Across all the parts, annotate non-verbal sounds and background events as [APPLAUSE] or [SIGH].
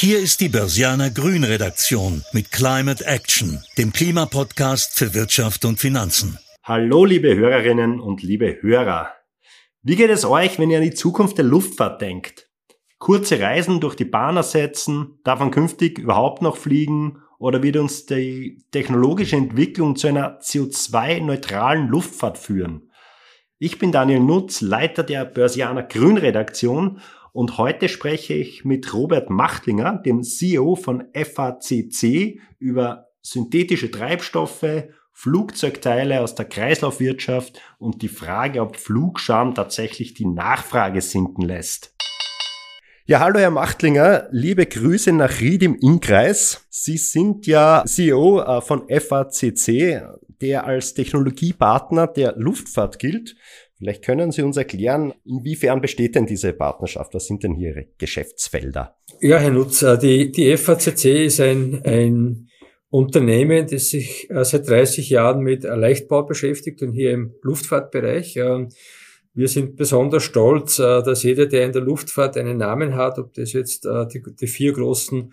Hier ist die Börsianer Grün Redaktion mit Climate Action, dem Klimapodcast für Wirtschaft und Finanzen. Hallo liebe Hörerinnen und liebe Hörer. Wie geht es euch, wenn ihr an die Zukunft der Luftfahrt denkt? Kurze Reisen durch die Bahn ersetzen? Darf man künftig überhaupt noch fliegen? Oder wird uns die technologische Entwicklung zu einer CO2-neutralen Luftfahrt führen? Ich bin Daniel Nutz, Leiter der Börsianer Grün Redaktion und heute spreche ich mit Robert Machtlinger, dem CEO von FACC, über synthetische Treibstoffe, Flugzeugteile aus der Kreislaufwirtschaft und die Frage, ob Flugscham tatsächlich die Nachfrage sinken lässt. Ja, hallo Herr Machtlinger, liebe Grüße nach Ried im Innkreis. Sie sind ja CEO äh, von FACC, der als Technologiepartner der Luftfahrt gilt. Vielleicht können Sie uns erklären, inwiefern besteht denn diese Partnerschaft? Was sind denn hier Ihre Geschäftsfelder? Ja, Herr Nutzer, die, die FACC ist ein, ein Unternehmen, das sich äh, seit 30 Jahren mit Leichtbau beschäftigt und hier im Luftfahrtbereich. Wir sind besonders stolz, äh, dass jeder, der in der Luftfahrt einen Namen hat, ob das jetzt äh, die, die vier großen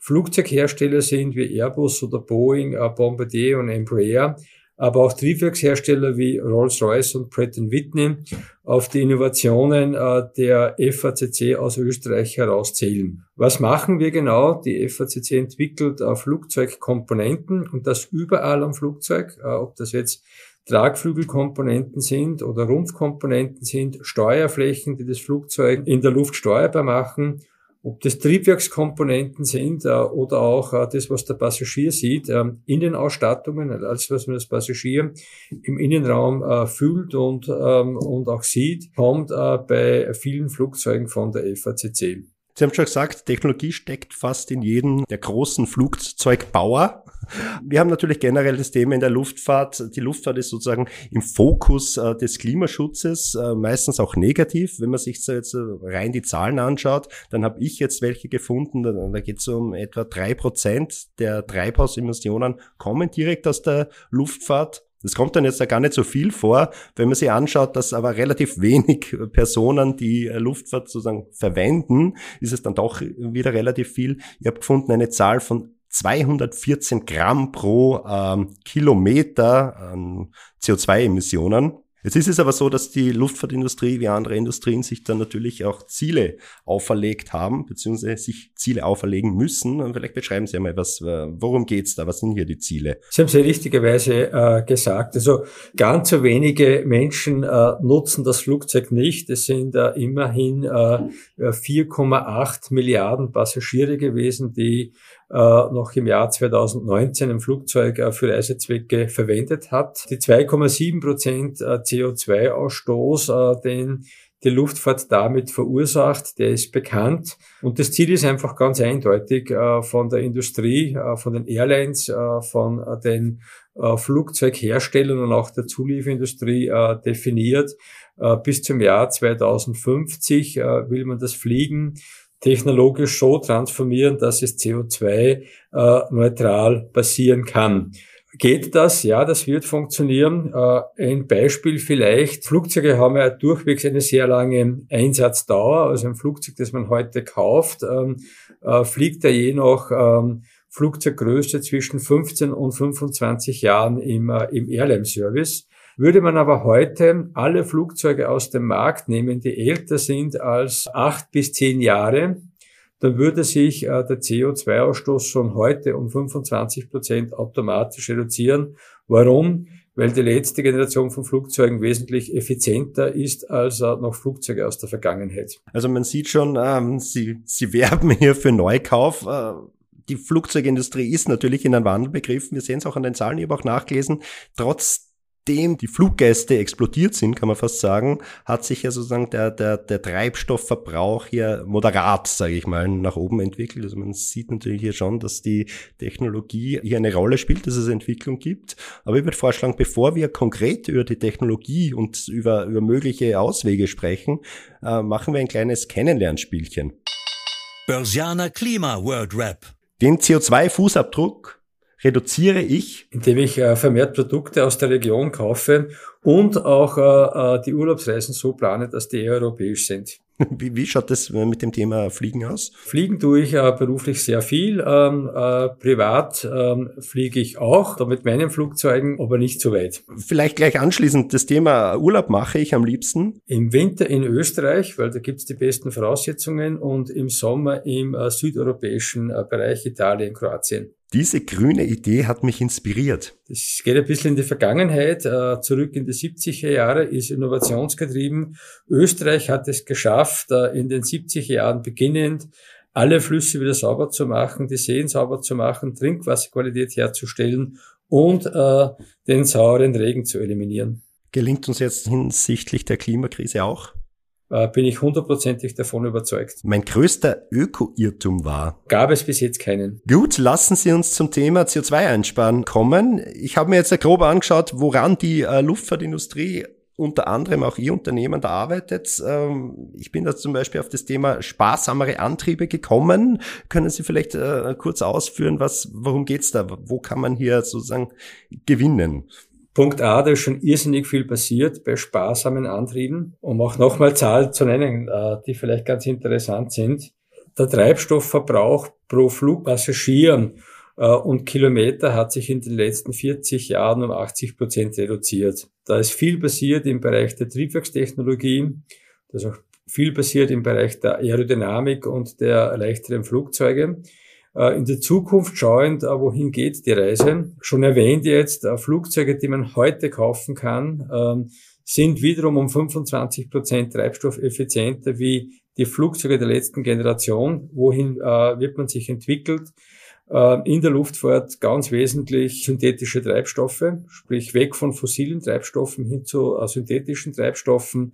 Flugzeughersteller sind wie Airbus oder Boeing, Bombardier und Embraer, aber auch Triebwerkshersteller wie Rolls-Royce und Pratt Whitney auf die Innovationen äh, der FACC aus Österreich herauszählen. Was machen wir genau? Die FACC entwickelt äh, Flugzeugkomponenten und das überall am Flugzeug, äh, ob das jetzt Tragflügelkomponenten sind oder Rumpfkomponenten sind, Steuerflächen, die das Flugzeug in der Luft steuerbar machen ob das Triebwerkskomponenten sind äh, oder auch äh, das, was der Passagier sieht, äh, Innenausstattungen, alles, was man das Passagier im Innenraum äh, fühlt und, ähm, und auch sieht, kommt äh, bei vielen Flugzeugen von der FACC. Sie haben schon gesagt, Technologie steckt fast in jedem der großen Flugzeugbauer. Wir haben natürlich generell das Thema in der Luftfahrt. Die Luftfahrt ist sozusagen im Fokus äh, des Klimaschutzes, äh, meistens auch negativ. Wenn man sich so jetzt äh, rein die Zahlen anschaut, dann habe ich jetzt welche gefunden, da, da geht es um etwa drei Prozent der Treibhausemissionen kommen direkt aus der Luftfahrt. Das kommt dann jetzt da gar nicht so viel vor, wenn man sich anschaut, dass aber relativ wenig Personen die äh, Luftfahrt sozusagen verwenden, ist es dann doch wieder relativ viel. Ich habe gefunden eine Zahl von 214 Gramm pro ähm, Kilometer an CO2-Emissionen. Jetzt ist es aber so, dass die Luftfahrtindustrie wie andere Industrien sich dann natürlich auch Ziele auferlegt haben, beziehungsweise sich Ziele auferlegen müssen. Und vielleicht beschreiben Sie einmal, was, worum geht's da? Was sind hier die Ziele? Sie haben sehr richtigerweise äh, gesagt. Also ganz so wenige Menschen äh, nutzen das Flugzeug nicht. Es sind äh, immerhin 4,8 äh, Milliarden Passagiere gewesen, die äh, noch im Jahr 2019 ein Flugzeug äh, für Reisezwecke verwendet hat. Die 2,7 Prozent äh, CO2-Ausstoß, den die Luftfahrt damit verursacht, der ist bekannt. Und das Ziel ist einfach ganz eindeutig von der Industrie, von den Airlines, von den Flugzeugherstellern und auch der Zulieferindustrie definiert. Bis zum Jahr 2050 will man das Fliegen technologisch so transformieren, dass es CO2-neutral äh, passieren kann. Geht das? Ja, das wird funktionieren. Äh, ein Beispiel vielleicht. Flugzeuge haben ja durchwegs eine sehr lange Einsatzdauer. Also ein Flugzeug, das man heute kauft, ähm, äh, fliegt ja je nach ähm, Flugzeuggröße zwischen 15 und 25 Jahren im, im Airline-Service. Würde man aber heute alle Flugzeuge aus dem Markt nehmen, die älter sind als acht bis zehn Jahre, dann würde sich äh, der CO2-Ausstoß schon heute um 25 Prozent automatisch reduzieren. Warum? Weil die letzte Generation von Flugzeugen wesentlich effizienter ist als äh, noch Flugzeuge aus der Vergangenheit. Also man sieht schon, ähm, Sie, Sie werben hier für Neukauf. Äh die Flugzeugindustrie ist natürlich in einen Wandel begriffen. Wir sehen es auch an den Zahlen, ich habe auch nachgelesen. Trotz nachdem die Fluggäste explodiert sind, kann man fast sagen, hat sich ja sozusagen der, der, der Treibstoffverbrauch hier moderat, sage ich mal, nach oben entwickelt. Also man sieht natürlich hier schon, dass die Technologie hier eine Rolle spielt, dass es Entwicklung gibt. Aber ich würde vorschlagen, bevor wir konkret über die Technologie und über, über mögliche Auswege sprechen, äh, machen wir ein kleines Kennenlernspielchen. Börsianer Klima World Rap. Den CO2-Fußabdruck reduziere ich? Indem ich äh, vermehrt Produkte aus der Region kaufe und auch äh, äh, die Urlaubsreisen so plane, dass die europäisch sind. [LAUGHS] Wie, wie schaut das mit dem Thema Fliegen aus? Fliegen tue ich äh, beruflich sehr viel. Ähm, äh, privat ähm, fliege ich auch, da mit meinen Flugzeugen, aber nicht so weit. Vielleicht gleich anschließend das Thema Urlaub mache ich am liebsten. Im Winter in Österreich, weil da gibt's die besten Voraussetzungen und im Sommer im äh, südeuropäischen äh, Bereich Italien, Kroatien. Diese grüne Idee hat mich inspiriert. Das geht ein bisschen in die Vergangenheit, äh, zurück in die 70er Jahre, ist innovationsgetrieben. Österreich hat es geschafft, äh, in den 70er Jahren beginnend, alle Flüsse wieder sauber zu machen, die Seen sauber zu machen, Trinkwasserqualität herzustellen und äh, den sauren Regen zu eliminieren. Gelingt uns jetzt hinsichtlich der Klimakrise auch? Äh, bin ich hundertprozentig davon überzeugt. Mein größter Öko-Irrtum war. Gab es bis jetzt keinen. Gut, lassen Sie uns zum Thema CO2-Einsparen kommen. Ich habe mir jetzt grob angeschaut, woran die äh, Luftfahrtindustrie unter anderem auch Ihr Unternehmen da arbeitet. Ähm, ich bin da zum Beispiel auf das Thema sparsamere Antriebe gekommen. Können Sie vielleicht äh, kurz ausführen, was, worum geht's da? Wo kann man hier sozusagen gewinnen? Punkt A, da ist schon irrsinnig viel passiert bei sparsamen Antrieben. Um auch nochmal Zahlen zu nennen, äh, die vielleicht ganz interessant sind. Der Treibstoffverbrauch pro Flugpassagier äh, und Kilometer hat sich in den letzten 40 Jahren um 80 Prozent reduziert. Da ist viel passiert im Bereich der Triebwerkstechnologie. Da ist auch viel passiert im Bereich der Aerodynamik und der leichteren Flugzeuge. Äh, in die Zukunft schauend, äh, wohin geht die Reise. Schon erwähnt jetzt, äh, Flugzeuge, die man heute kaufen kann, ähm, sind wiederum um 25 Prozent treibstoffeffizienter wie die Flugzeuge der letzten Generation. Wohin wird man sich entwickelt? In der Luftfahrt ganz wesentlich synthetische Treibstoffe, sprich weg von fossilen Treibstoffen hin zu synthetischen Treibstoffen.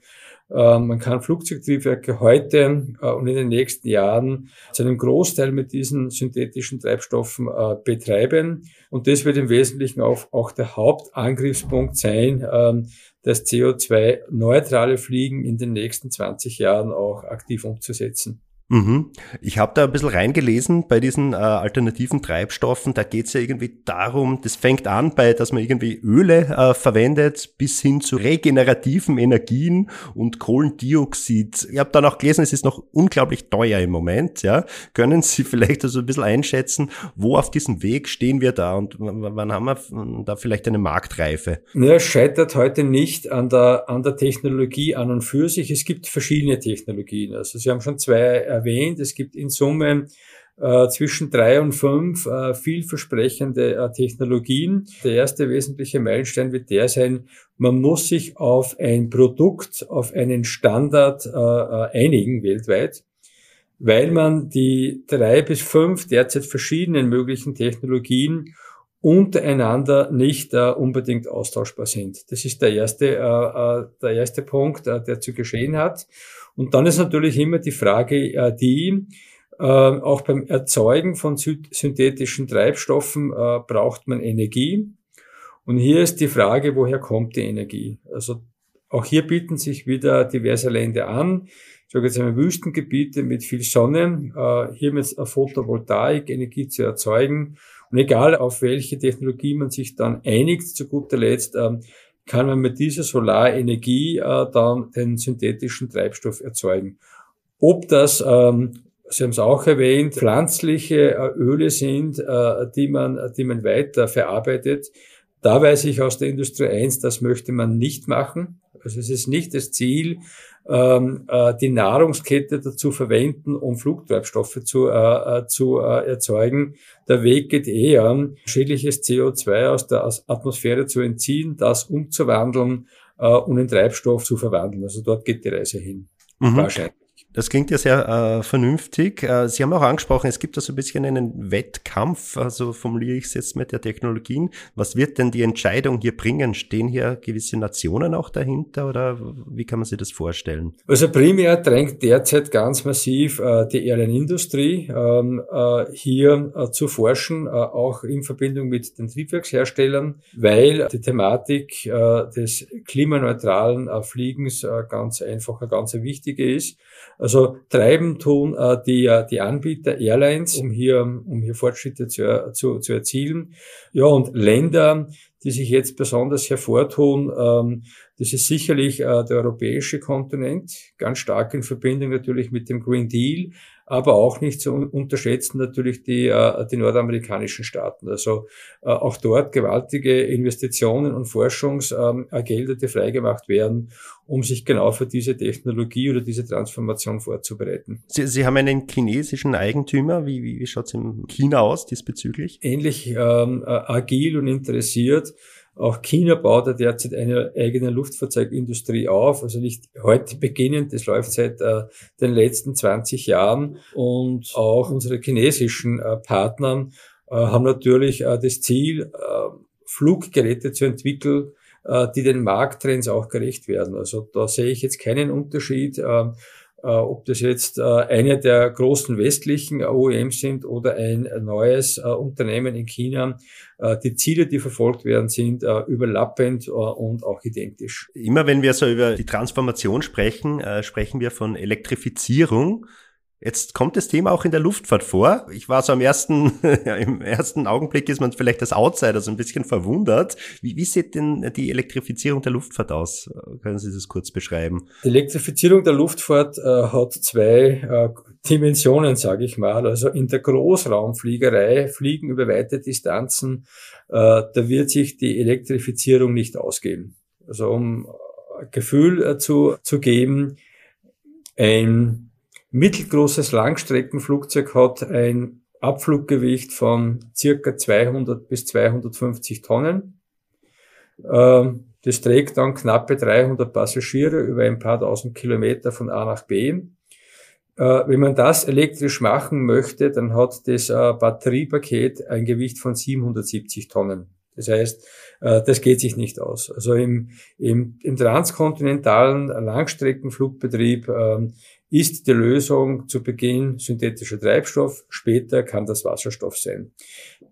Ähm, man kann Flugzeugtriebwerke heute äh, und in den nächsten Jahren zu einem Großteil mit diesen synthetischen Treibstoffen äh, betreiben. Und das wird im Wesentlichen auch, auch der Hauptangriffspunkt sein, ähm, das CO2-neutrale Fliegen in den nächsten 20 Jahren auch aktiv umzusetzen. Mhm. Ich habe da ein bisschen reingelesen bei diesen äh, alternativen Treibstoffen. Da geht es ja irgendwie darum, das fängt an bei, dass man irgendwie Öle äh, verwendet, bis hin zu regenerativen Energien und Kohlendioxid. Ich habe dann auch gelesen, es ist noch unglaublich teuer im Moment. Ja, Können Sie [LAUGHS] vielleicht also ein bisschen einschätzen, wo auf diesem Weg stehen wir da und wann haben wir da vielleicht eine Marktreife? Ja, scheitert heute nicht an der, an der Technologie an und für sich. Es gibt verschiedene Technologien. Also Sie haben schon zwei erwähnt. Es gibt in Summe äh, zwischen drei und fünf äh, vielversprechende äh, Technologien. Der erste wesentliche Meilenstein wird der sein, man muss sich auf ein Produkt, auf einen Standard einigen weltweit, weil man die drei bis fünf derzeit verschiedenen möglichen Technologien untereinander nicht äh, unbedingt austauschbar sind. Das ist der erste, äh, der erste Punkt, äh, der zu geschehen hat. Und dann ist natürlich immer die Frage, äh, die, äh, auch beim Erzeugen von synthetischen Treibstoffen äh, braucht man Energie. Und hier ist die Frage, woher kommt die Energie? Also auch hier bieten sich wieder diverse Länder an. Ich sage jetzt einmal Wüstengebiete mit viel Sonne, hier mit Photovoltaik Energie zu erzeugen. Und egal auf welche Technologie man sich dann einigt, zu guter Letzt, ähm, kann man mit dieser Solarenergie äh, dann den synthetischen Treibstoff erzeugen. Ob das, ähm, Sie haben es auch erwähnt, pflanzliche äh, Öle sind, äh, die, man, die man weiter verarbeitet. Da weiß ich aus der Industrie 1, das möchte man nicht machen. Also es ist nicht das Ziel, ähm, äh, die Nahrungskette dazu verwenden, um Flugtreibstoffe zu, äh, äh, zu äh, erzeugen. Der Weg geht eher, schädliches CO2 aus der Atmosphäre zu entziehen, das umzuwandeln äh, und in Treibstoff zu verwandeln. Also dort geht die Reise hin. Mhm. Wahrscheinlich. Das klingt ja sehr äh, vernünftig. Äh, Sie haben auch angesprochen, es gibt da so ein bisschen einen Wettkampf, also formuliere ich es jetzt mit der Technologien. Was wird denn die Entscheidung hier bringen? Stehen hier gewisse Nationen auch dahinter oder wie kann man sich das vorstellen? Also primär drängt derzeit ganz massiv äh, die Airline-Industrie ähm, äh, hier äh, zu forschen, äh, auch in Verbindung mit den Triebwerksherstellern, weil die Thematik des klimaneutralen Fliegens ganz einfach eine ganz wichtige ist. Also treiben tun äh, die, äh, die Anbieter Airlines, um hier, um hier Fortschritte zu, zu, zu erzielen. Ja, und Länder, die sich jetzt besonders hervortun, ähm, das ist sicherlich äh, der europäische Kontinent, ganz stark in Verbindung natürlich mit dem Green Deal, aber auch nicht zu unterschätzen natürlich die, äh, die nordamerikanischen Staaten. Also äh, auch dort gewaltige Investitionen und Forschungsgelder, die freigemacht werden, um sich genau für diese Technologie oder diese Transformation vorzubereiten. Sie, Sie haben einen chinesischen Eigentümer. Wie, wie, wie schaut es in China aus diesbezüglich? Ähnlich ähm, äh, agil und interessiert. Auch China baut ja derzeit eine eigene Luftfahrzeugindustrie auf, also nicht heute beginnend, das läuft seit äh, den letzten 20 Jahren. Und auch unsere chinesischen äh, Partner äh, haben natürlich äh, das Ziel, äh, Fluggeräte zu entwickeln, äh, die den Markttrends auch gerecht werden. Also da sehe ich jetzt keinen Unterschied ob das jetzt äh, eine der großen westlichen OEMs sind oder ein neues äh, Unternehmen in China. Die Ziele, die verfolgt werden, sind überlappend und auch identisch. Immer wenn wir so über die Transformation sprechen, sprechen wir von Elektrifizierung. Jetzt kommt das Thema auch in der Luftfahrt vor. Ich war so am ersten, [LAUGHS] ja, im ersten Augenblick ist man vielleicht als Outsider so ein bisschen verwundert. Wie, wie sieht denn die Elektrifizierung der Luftfahrt aus? Können Sie das kurz beschreiben? Die Elektrifizierung der Luftfahrt äh, hat zwei äh, Dimensionen, sage ich mal. Also in der Großraumfliegerei, Fliegen über weite Distanzen, äh, da wird sich die Elektrifizierung nicht ausgehen. Also um Gefühl äh, zu, zu geben, ein mittelgroßes Langstreckenflugzeug hat ein Abfluggewicht von circa 200 bis 250 Tonnen. Ähm, das trägt dann knappe 300 Passagiere über ein paar tausend Kilometer von A nach B. Äh, wenn man das elektrisch machen möchte, dann hat das äh, Batteriepaket ein Gewicht von 770 Tonnen. Das heißt, äh, das geht sich nicht aus. Also im, im, im transkontinentalen Langstreckenflugbetrieb ähm, ist die Lösung zu Beginn synthetischer Treibstoff, später kann das Wasserstoff sein.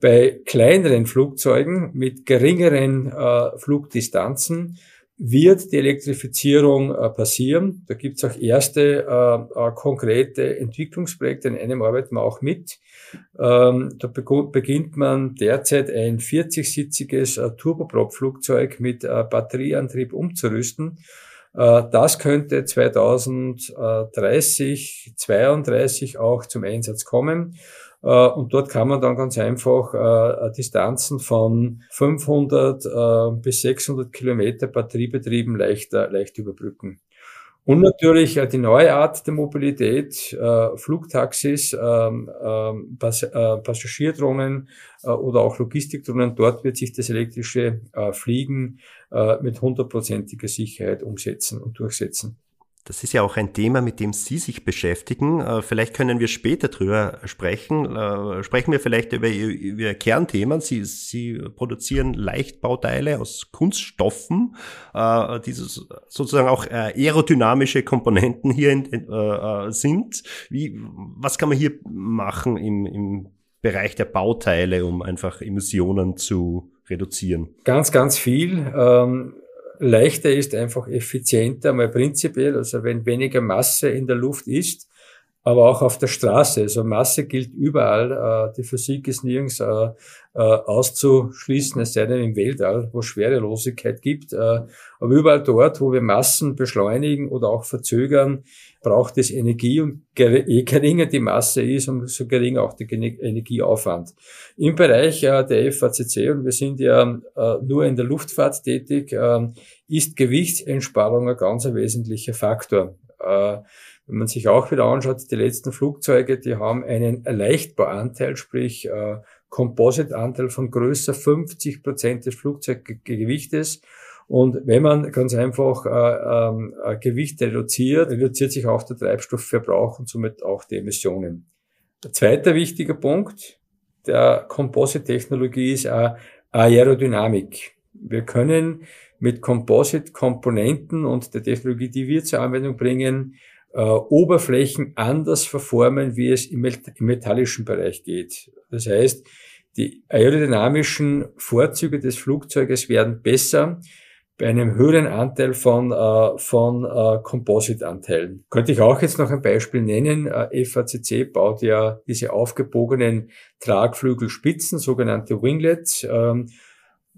Bei kleineren Flugzeugen mit geringeren äh, Flugdistanzen wird die Elektrifizierung äh, passieren. Da gibt es auch erste äh, äh, konkrete Entwicklungsprojekte, in einem arbeiten wir auch mit. Ähm, da beginnt man derzeit ein 40-sitziges äh, Turboprop-Flugzeug mit äh, Batterieantrieb umzurüsten das könnte 2030, 32 auch zum Einsatz kommen. Äh, und dort kann man dann ganz einfach äh, Distanzen von 500 bis 600 Kilometer batteriebetrieben leicht, leicht überbrücken. Und natürlich äh, die neue Art der Mobilität, äh, Flugtaxis, ähm, ähm, äh, Passagierdrohnen oder auch Logistikdrohnen. Dort wird sich das elektrische Fliegen mit hundertprozentiger Sicherheit umsetzen und durchsetzen. Das ist ja auch ein Thema, mit dem Sie sich beschäftigen. Äh, vielleicht können wir später drüber sprechen. Äh, sprechen wir vielleicht über Ihr, Kernthema. Sie, Sie produzieren Leichtbauteile aus Kunststoffen, äh, die sozusagen auch aerodynamische Komponenten hier sind. Wie, was kann man hier machen im, im Bereich der Bauteile, um einfach Emissionen zu reduzieren? Ganz, ganz viel. Ähm leichter ist, einfach effizienter, mal prinzipiell. Also wenn weniger Masse in der Luft ist, aber auch auf der Straße. Also Masse gilt überall. Äh, die Physik ist nirgends äh, äh, auszuschließen, es sei denn im Weltall, wo Schwerelosigkeit gibt. aber überall dort, wo wir Massen beschleunigen oder auch verzögern, braucht es Energie und je geringer die Masse ist, umso geringer auch der Energieaufwand. Im Bereich der FACC, und wir sind ja nur in der Luftfahrt tätig, ist Gewichtseinsparung ein ganz wesentlicher Faktor. Wenn man sich auch wieder anschaut, die letzten Flugzeuge, die haben einen Leichtbauanteil, sprich äh, Composite-Anteil von größer 50 Prozent des Flugzeuggewichtes. Und wenn man ganz einfach äh, ähm, äh, Gewicht reduziert, reduziert sich auch der Treibstoffverbrauch und somit auch die Emissionen. Der zweite wichtige Punkt der Composite-Technologie ist äh, Aerodynamik. Wir können mit Composite-Komponenten und der Technologie, die wir zur Anwendung bringen, äh, Oberflächen anders verformen, wie es im, im metallischen Bereich geht. Das heißt, die aerodynamischen Vorzüge des Flugzeuges werden besser bei einem höheren Anteil von, äh, von äh, Composite-Anteilen. Könnte ich auch jetzt noch ein Beispiel nennen. Äh, FACC baut ja diese aufgebogenen Tragflügelspitzen, sogenannte Winglets. Ähm,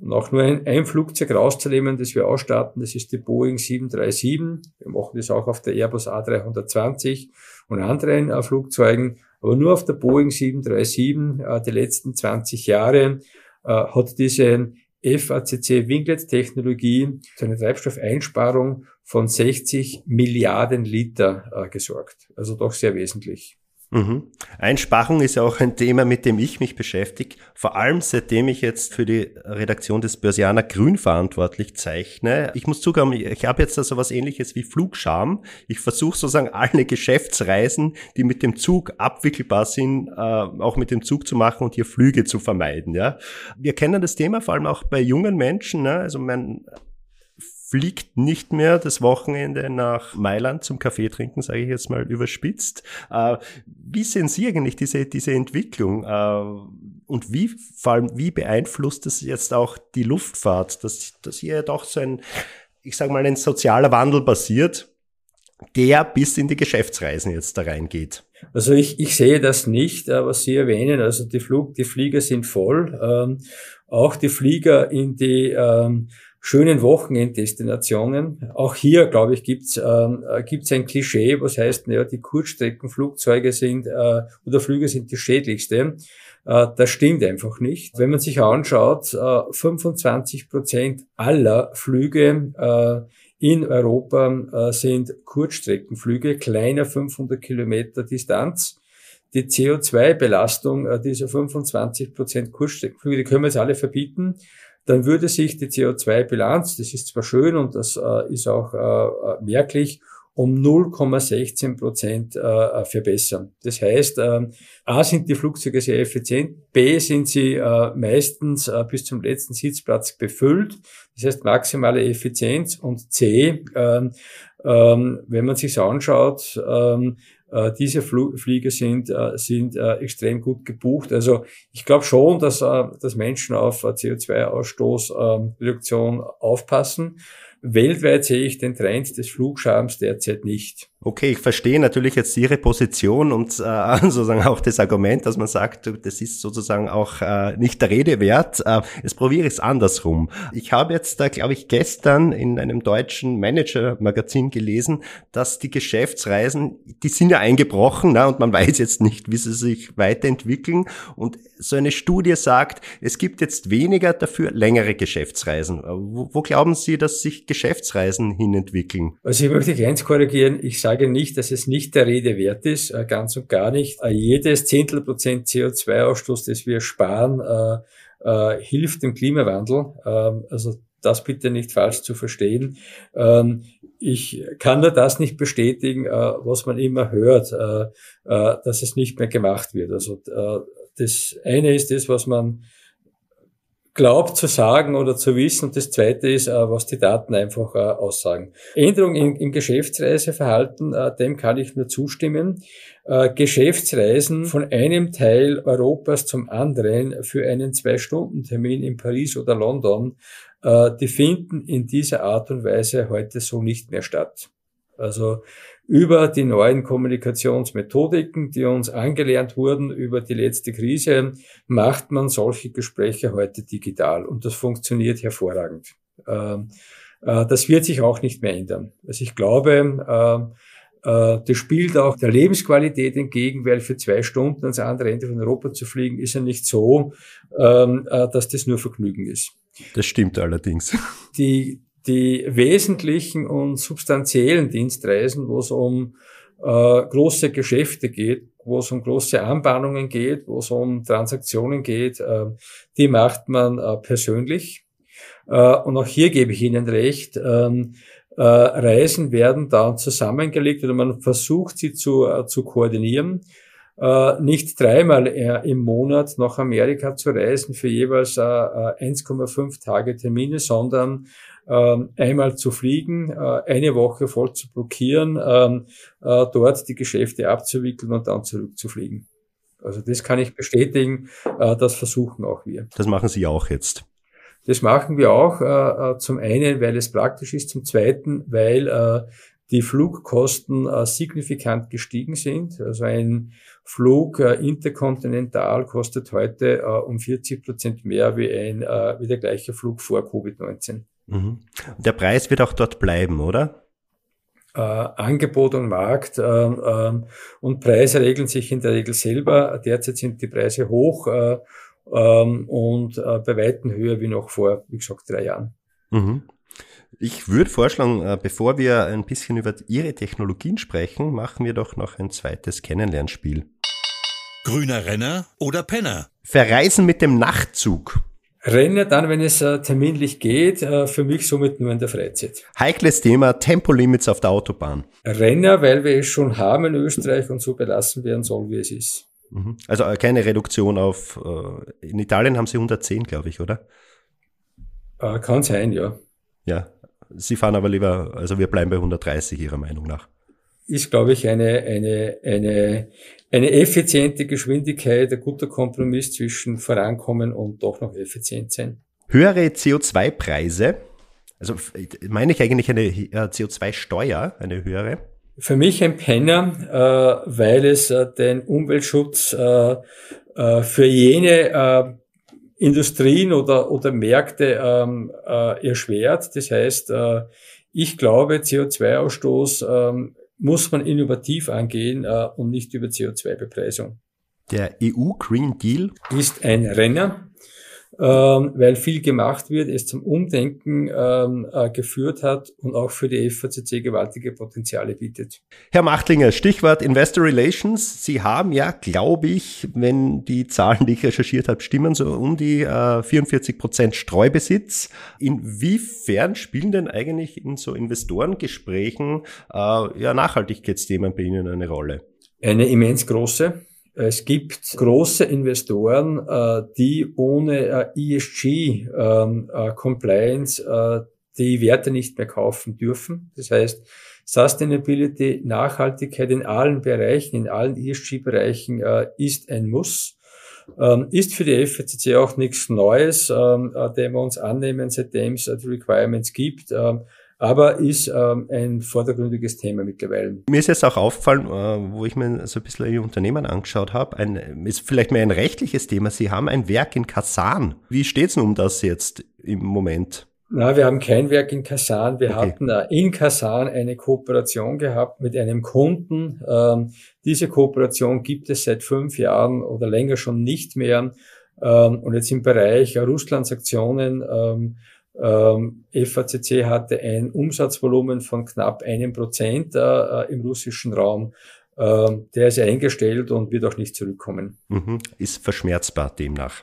Und auch nur ein, ein Flugzeug rauszunehmen, das wir ausstatten, das ist die Boeing 737. Wir machen das auch auf der Airbus A320 und anderen äh, Flugzeugen. Aber nur auf der Boeing 737 äh, die letzten 20 Jahre äh, hat diese FACC Winglet Technologie zu einer Treibstoffeinsparung von 60 Milliarden Liter äh, gesorgt. Also doch sehr wesentlich. Mhm. Einsparung ist ja auch ein Thema, mit dem ich mich beschäftige. Vor allem seitdem ich jetzt für die Redaktion des Börsianer Grün verantwortlich zeichne. Ich muss zugeben, ich habe jetzt also was ähnliches wie Flugscham. Ich versuche sozusagen alle Geschäftsreisen, die mit dem Zug abwickelbar sind, äh, auch mit dem Zug zu machen und hier Flüge zu vermeiden. Ja, Wir kennen das Thema vor allem auch bei jungen Menschen. Ne? Also mein fliegt nicht mehr das Wochenende nach Mailand zum Kaffee trinken, sage ich jetzt mal überspitzt. Äh, wie sehen Sie eigentlich diese, diese Entwicklung? Äh, und wie, vor allem, wie beeinflusst das jetzt auch die Luftfahrt, dass, dass hier doch so ein, ich sage mal, ein sozialer Wandel passiert, der bis in die Geschäftsreisen jetzt da reingeht? Also ich, ich sehe das nicht, was Sie erwähnen. Also die Flug, die Flieger sind voll. Ähm, auch die Flieger in die ähm, schönen Wochenenddestinationen. Auch hier, glaube ich, gibt's ähm, äh, gibt's ein Klischee, was heißt, naja, die Kurzstreckenflugzeuge sind äh, oder Flüge sind die schädlichste. Äh, das stimmt einfach nicht. Wenn man sich anschaut, äh, 25 Prozent aller Flüge äh, in Europa äh, sind Kurzstreckenflüge, kleiner 500 Kilometer Distanz die CO2-Belastung äh, dieser 25 Prozent Kurzstreckenflüge, die können wir jetzt alle verbieten dann würde sich die CO2-Bilanz, das ist zwar schön und das äh, ist auch äh, äh merklich, um 0,16 Prozent äh, äh, verbessern. Das heißt, äh, A sind die Flugzeuge sehr effizient, B sind sie äh, meistens bis zum letzten Sitzplatz befüllt, das heißt maximale Effizienz und C, äh, wenn man sich anschaut, ähm, diese Fl Flieger sind, äh, sind äh, extrem gut gebucht. Also ich glaube schon, dass, äh, dass Menschen auf CO2-Ausstoßreduktion ähm, aufpassen. Weltweit sehe ich den Trend des Flugschams derzeit nicht. Okay, ich verstehe natürlich jetzt Ihre Position und äh, [LAUGHS] sozusagen auch das Argument, dass man sagt, das ist sozusagen auch äh, nicht der Rede wert. Äh, jetzt probiere ich es andersrum. Ich habe jetzt da, glaube ich, gestern in einem deutschen Manager-Magazin gelesen, dass die Geschäftsreisen, die sind ja eingebrochen na, und man [LAUGHS] weiß jetzt nicht, wie sie sich weiterentwickeln. Und so eine Studie sagt, es gibt jetzt weniger dafür längere Geschäftsreisen. Wo, wo glauben Sie, dass sich Geschäftsreisen hinentwickeln? Also ich möchte eins korrigieren. Ich sage sage nicht, dass es nicht der Rede wert ist, äh, ganz und gar nicht. Äh, jedes Zehntel Prozent CO2-Ausstoß, das wir sparen, äh, hilft dem Klimawandel. Ähm, also das bitte nicht falsch zu verstehen. Ähm, ich kann nur das nicht bestätigen, was man immer hört, dass es nicht mehr gemacht wird. Also das eine ist das, was man glaubt zu sagen oder zu wissen. Und das Zweite ist, äh, was die Daten einfach äh, aussagen. Änderung im, im Geschäftsreiseverhalten, äh, dem kann ich nur zustimmen. Geschäftsreisen von einem Teil Europas zum anderen für einen Zwei-Stunden-Termin in Paris oder London, die finden in dieser Art und Weise heute so nicht mehr statt. Also über die neuen Kommunikationsmethodiken, die uns angelernt wurden über die letzte Krise, macht man solche Gespräche heute digital und das funktioniert hervorragend. Ähm, äh, das wird sich auch nicht mehr ändern. Also ich glaube, äh, äh, das spielt auch der Lebensqualität entgegen, weil für zwei Stunden ans andere Ende von Europa zu fliegen, ist ja nicht so, ähm, dass das nur Vergnügen ist. Das stimmt allerdings. Die, die wesentlichen und substanziellen Dienstreisen, wo es um äh, große Geschäfte geht, wo es um große Anbahnungen geht, wo es um Transaktionen geht, äh, die macht man äh, persönlich. Äh, und auch hier gebe ich Ihnen recht. Ähm, äh, Reisen werden dann zusammengelegt oder man versucht sie zu, äh, zu koordinieren. nicht dreimal im Monat nach Amerika zu reisen für jeweils 1,5 Tage Termine, sondern einmal zu fliegen, äh, eine Woche voll zu blockieren, ähm, äh, dort die Geschäfte abzuwickeln und dann zurückzufliegen. Also das kann ich bestätigen, äh, das versuchen auch wir. Das machen Sie auch jetzt. Das machen wir auch, zum einen, weil es praktisch ist, zum zweiten, weil die Flugkosten signifikant gestiegen sind. Also ein Flug interkontinental kostet heute um 40 Prozent mehr wie, ein, wie der gleiche Flug vor Covid-19. Mhm. Der Preis wird auch dort bleiben, oder? Äh, Angebot und Markt äh, äh, und Preise regeln sich in der Regel selber. Derzeit sind die Preise hoch äh, ähm, und äh, bei Weitem höher wie noch vor, wie gesagt, drei Jahren. Mhm. Ich würde vorschlagen, äh, bevor wir ein bisschen über Ihre Technologien sprechen, machen wir doch noch ein zweites Kennenlernspiel. Grüner Renner oder Penner? Verreisen mit dem Nachtzug. Renner dann, wenn es äh, terminlich geht, äh, für mich somit nur in der Freizeit. Heikles Thema, Tempolimits auf der Autobahn. Renner, weil wir es schon haben in Österreich und so belassen werden soll, wie es ist. Mhm. Also äh, keine Reduktion auf, äh, in Italien haben sie 110, glaube ich, oder? Äh, kann sein, ja. Ja, Sie fahren aber lieber, also wir bleiben bei 130 Ihrer Meinung nach. Ist, glaube ich, eine, eine, eine, eine effiziente Geschwindigkeit, ein guter Kompromiss zwischen Vorankommen und doch noch effizient sein. Höhere CO2-Preise, also meine ich eigentlich eine CO2-Steuer, eine höhere? Für mich ein Penner, äh, weil es äh, den Umweltschutz äh, äh, für jene äh, Industrien oder, oder Märkte ähm, äh, erschwert. Das heißt, äh, ich glaube, CO2-Ausstoß ähm, muss man innovativ angehen äh, und nicht über CO2-Bepreisung. Der EU Green Deal ist ein Renner ähm, weil viel gemacht wird, es zum Umdenken ähm, äh, geführt hat und auch für die FACC gewaltige Potenziale bietet. Herr Machtlinger, Stichwort Investor Relations. Sie haben ja, glaube ich, wenn die Zahlen, die ich recherchiert habe, stimmen, so um die äh, 44 Prozent Streubesitz. Inwiefern spielen denn eigentlich in so Investorengesprächen äh, ja, Nachhaltigkeitsthemen bei Ihnen eine Rolle? Eine immens große. Es gibt große Investoren, äh, die ohne äh, ESG-Compliance ähm, äh, die Werte nicht mehr kaufen dürfen. Das heißt, Sustainability, Nachhaltigkeit in allen Bereichen, in allen ESG-Bereichen ist ein Muss. Ähm, ist für die FCC auch nichts Neues, ähm, dem wir uns annehmen, seitdem es die Requirements gibt aber ist ähm, ein vordergründiges Thema mittlerweile. Mir ist jetzt auch aufgefallen, äh, wo ich mir so ein bisschen Ihr Unternehmen angeschaut habe, ein, ist vielleicht mehr ein rechtliches Thema. Sie haben ein Werk in Kasan. Wie steht es um das jetzt im Moment? Na, wir haben kein Werk in Kasan. Wir okay. hatten äh, in Kasan eine Kooperation gehabt mit einem Kunden. Ähm, diese Kooperation gibt es seit fünf Jahren oder länger schon nicht mehr. Ähm, und jetzt im Bereich Russlandsaktionen ähm, ähm, FACC hatte ein Umsatzvolumen von knapp einem Prozent äh, im russischen Raum. Ähm, der ist eingestellt und wird auch nicht zurückkommen. Mhm. Ist verschmerzbar demnach.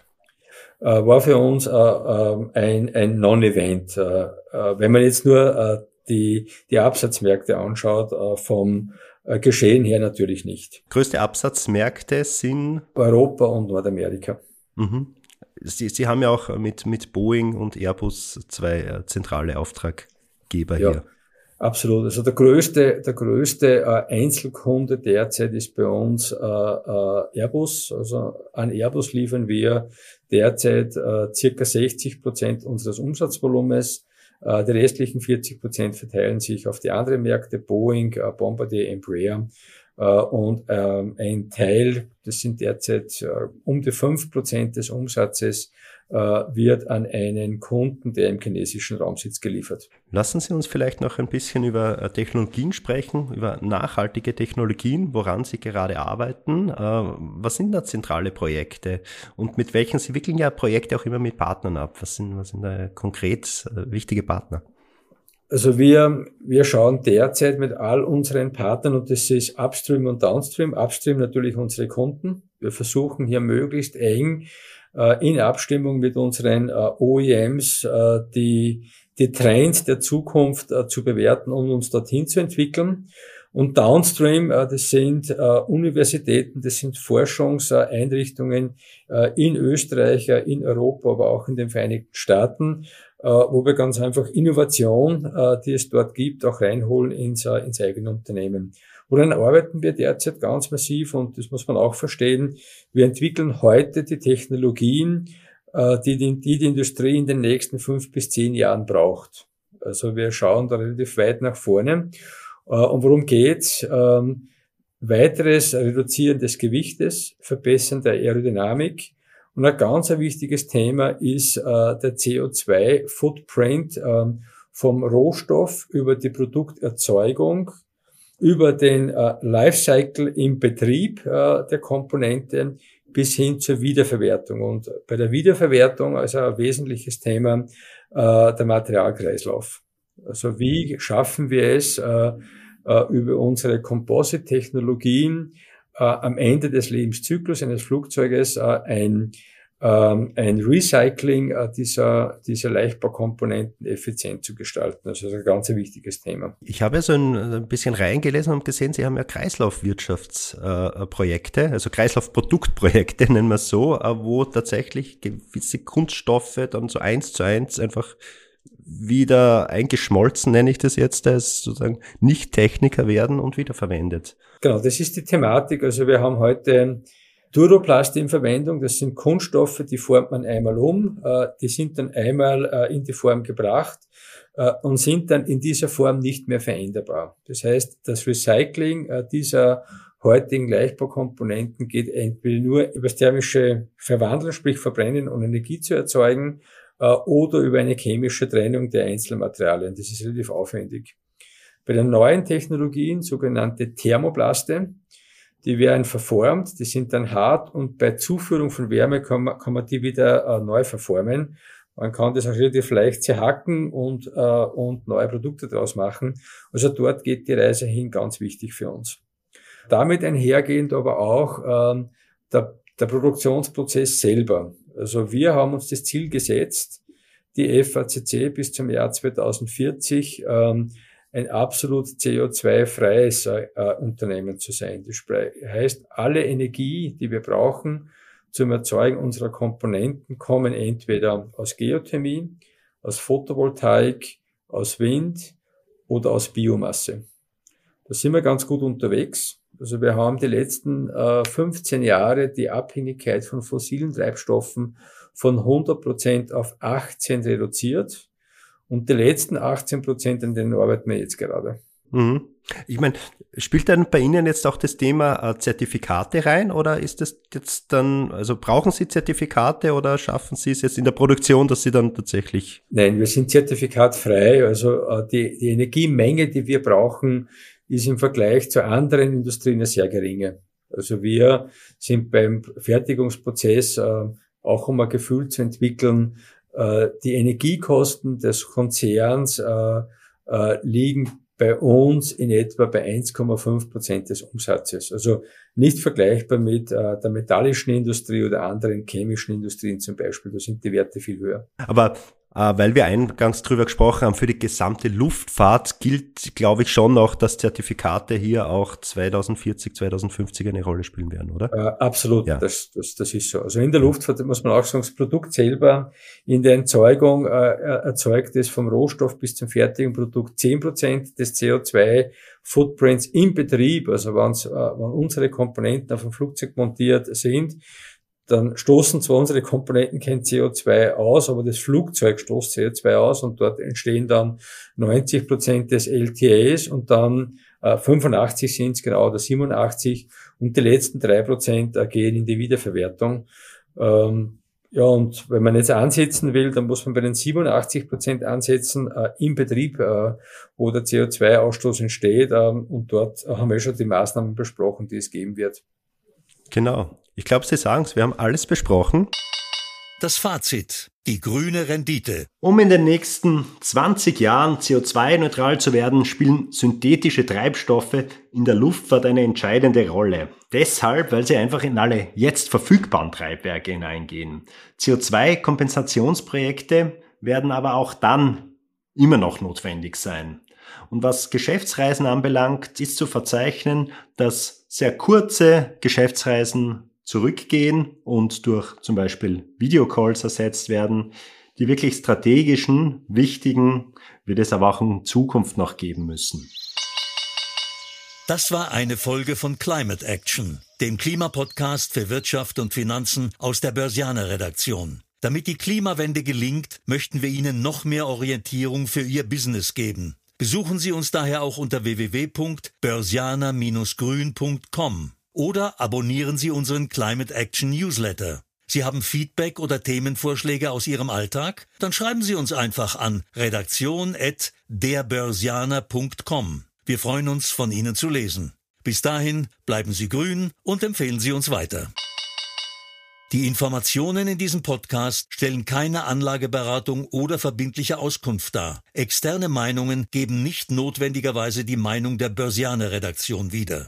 Äh, war für uns äh, äh, ein, ein Non-Event. Äh, äh, wenn man jetzt nur äh, die, die Absatzmärkte anschaut, vom Geschehen her natürlich nicht. Größte Absatzmärkte sind Europa und Nordamerika. Mhm. Sie, Sie haben ja auch mit, mit Boeing und Airbus zwei äh, zentrale Auftraggeber ja, hier. Absolut. Also der größte, der größte äh, Einzelkunde derzeit ist bei uns äh, äh, Airbus. Also an Airbus liefern wir derzeit äh, circa 60 Prozent unseres Umsatzvolumens. Äh, die restlichen 40 Prozent verteilen sich auf die anderen Märkte, Boeing, äh, Bombardier, Embraer. Äh, und ähm, ein Teil, das sind derzeit äh, um die fünf Prozent des Umsatzes, äh, wird an einen Kunden, der im chinesischen Raum sitzt, geliefert. Lassen Sie uns vielleicht noch ein bisschen über Technologien sprechen, über nachhaltige Technologien, woran Sie gerade arbeiten. Was sind da zentrale Projekte und mit welchen Sie wickeln ja Projekte auch immer mit Partnern ab? Was sind, was sind da konkret wichtige Partner? Also wir, wir schauen derzeit mit all unseren Partnern, und das ist Upstream und Downstream, Upstream natürlich unsere Kunden. Wir versuchen hier möglichst eng äh, in Abstimmung mit unseren äh, OEMs äh, die, die Trends der Zukunft äh, zu bewerten und uns dorthin zu entwickeln. Und Downstream, äh, das sind äh, Universitäten, das sind Forschungseinrichtungen in Österreich, in Europa, aber auch in den Vereinigten Staaten, wo wir ganz einfach Innovation, äh, die es dort gibt, auch reinholen ins, äh, ins eigene Unternehmen. Woran arbeiten wir derzeit ganz massiv und das muss man auch verstehen. Wir entwickeln heute die Technologien, die die, die, die Industrie in den nächsten fünf bis zehn Jahren braucht. Also wir schauen da relativ weit nach vorne. Äh, und worum geht's? Ähm, weiteres Reduzieren des Gewichtes, Verbessern der Aerodynamik. Und ein ganz wichtiges Thema ist äh, der CO2-Footprint äh, vom Rohstoff über die Produkterzeugung, über den äh, Lifecycle im Betrieb äh, der Komponente bis hin zur Wiederverwertung. Und bei der Wiederverwertung also ein wesentliches Thema äh, der Materialkreislauf. Also wie schaffen wir es, äh, über unsere Composite-Technologien äh, am Ende des Lebenszyklus eines Flugzeuges äh, ein ähm, ein Recycling äh, dieser, dieser Leichtbaukomponenten effizient zu gestalten. Also das ist ein ganz wichtiges Thema. Ich habe ja so ein, ein bisschen reingelesen und gesehen, Sie haben ja Kreislaufwirtschaftsprojekte, also Kreislaufproduktprojekte, [LAUGHS] nennen wir es so, wo tatsächlich gewisse Kunststoffe dann so eins zu eins einfach wieder eingeschmolzen, nenne ich das jetzt, als sozusagen Nicht-Techniker werden und wiederverwendet. Genau, das ist die Thematik. Also wir haben heute Duroplast in Verwendung. Das sind Kunststoffe, die formt man einmal um, äh, die sind dann einmal äh, in die Form gebracht äh, und sind dann in dieser Form nicht mehr veränderbar. Das heißt, das Recycling dieser heutigen Leichtbaukomponenten geht entweder nur über das thermische Verwandeln, sprich Verbrennen und Energie zu erzeugen, oder über eine chemische Trennung der einzelnen Materialien. Das ist relativ aufwendig. Bei den neuen Technologien, sogenannte Thermoplaste, die werden verformt, die sind dann hart und bei Zuführung von Wärme kann man, kann man die wieder äh, neu verformen. Man kann das auch relativ leicht zerhacken und, äh, und neue Produkte daraus machen. Also dort geht die Reise hin, ganz wichtig für uns. Damit einhergehend aber auch ähm, der, der Produktionsprozess selber. Also wir haben uns das Ziel gesetzt, die FACC bis zum Jahr 2040 ähm, ein absolut CO2-freies äh, Unternehmen zu sein. Das heißt, alle Energie, die wir brauchen zum Erzeugen unserer Komponenten, kommen entweder aus Geothermie, aus Photovoltaik, aus Wind oder aus Biomasse. Da sind wir ganz gut unterwegs. Also wir haben die letzten äh, 15 Jahre die Abhängigkeit von fossilen Treibstoffen von 100 Prozent auf 18 reduziert. Und die letzten 18 Prozent, an denen arbeiten wir jetzt gerade. Mhm. Ich meine, spielt dann bei Ihnen jetzt auch das Thema äh, Zertifikate rein oder ist das jetzt dann, also brauchen Sie Zertifikate oder schaffen Sie es jetzt in der Produktion, dass Sie dann tatsächlich? Nein, wir sind zertifikatfrei. Also äh, die, die Energiemenge, die wir brauchen, ist im Vergleich zu anderen Industrien sehr geringe. Also wir sind beim Fertigungsprozess äh, auch um ein Gefühl zu entwickeln, äh, die Energiekosten des Konzerns äh, äh, liegen bei uns in etwa bei 1,5 Prozent des Umsatzes. Also nicht vergleichbar mit äh, der metallischen Industrie oder anderen chemischen Industrien zum Beispiel. Da sind die Werte viel höher. Aber weil wir eingangs drüber gesprochen haben, für die gesamte Luftfahrt gilt, glaube ich, schon noch, dass Zertifikate hier auch 2040, 2050 eine Rolle spielen werden, oder? Äh, absolut, ja. das, das, das ist so. Also in der Luftfahrt muss man auch sagen, das Produkt selber in der Erzeugung äh, erzeugt es vom Rohstoff bis zum fertigen Produkt 10% des CO2-Footprints im Betrieb, also wenn, äh, wenn unsere Komponenten auf dem Flugzeug montiert sind, dann stoßen zwar unsere Komponenten kein CO2 aus, aber das Flugzeug stoßt CO2 aus und dort entstehen dann 90 Prozent des LTAs und dann äh, 85 sind es genau oder 87 und die letzten drei Prozent äh, gehen in die Wiederverwertung. Ähm, ja, und wenn man jetzt ansetzen will, dann muss man bei den 87 Prozent ansetzen äh, im Betrieb, äh, wo der CO2-Ausstoß entsteht. Äh, und dort haben wir schon die Maßnahmen besprochen, die es geben wird. Genau. Ich glaube, Sie sagen es, wir haben alles besprochen. Das Fazit. Die grüne Rendite. Um in den nächsten 20 Jahren CO2-neutral zu werden, spielen synthetische Treibstoffe in der Luftfahrt eine entscheidende Rolle. Deshalb, weil sie einfach in alle jetzt verfügbaren Treibwerke hineingehen. CO2-Kompensationsprojekte werden aber auch dann immer noch notwendig sein. Und was Geschäftsreisen anbelangt, ist zu verzeichnen, dass sehr kurze Geschäftsreisen zurückgehen und durch zum Beispiel Videocalls ersetzt werden. Die wirklich strategischen, wichtigen wird es aber auch in Zukunft noch geben müssen. Das war eine Folge von Climate Action, dem Klimapodcast für Wirtschaft und Finanzen aus der Börsianer Redaktion. Damit die Klimawende gelingt, möchten wir Ihnen noch mehr Orientierung für Ihr Business geben. Besuchen Sie uns daher auch unter www.börsianer-grün.com oder abonnieren Sie unseren Climate Action Newsletter. Sie haben Feedback oder Themenvorschläge aus Ihrem Alltag? Dann schreiben Sie uns einfach an redaktion@derbörsianer.com. Wir freuen uns, von Ihnen zu lesen. Bis dahin bleiben Sie grün und empfehlen Sie uns weiter. Die Informationen in diesem Podcast stellen keine Anlageberatung oder verbindliche Auskunft dar. Externe Meinungen geben nicht notwendigerweise die Meinung der Börsianer Redaktion wieder.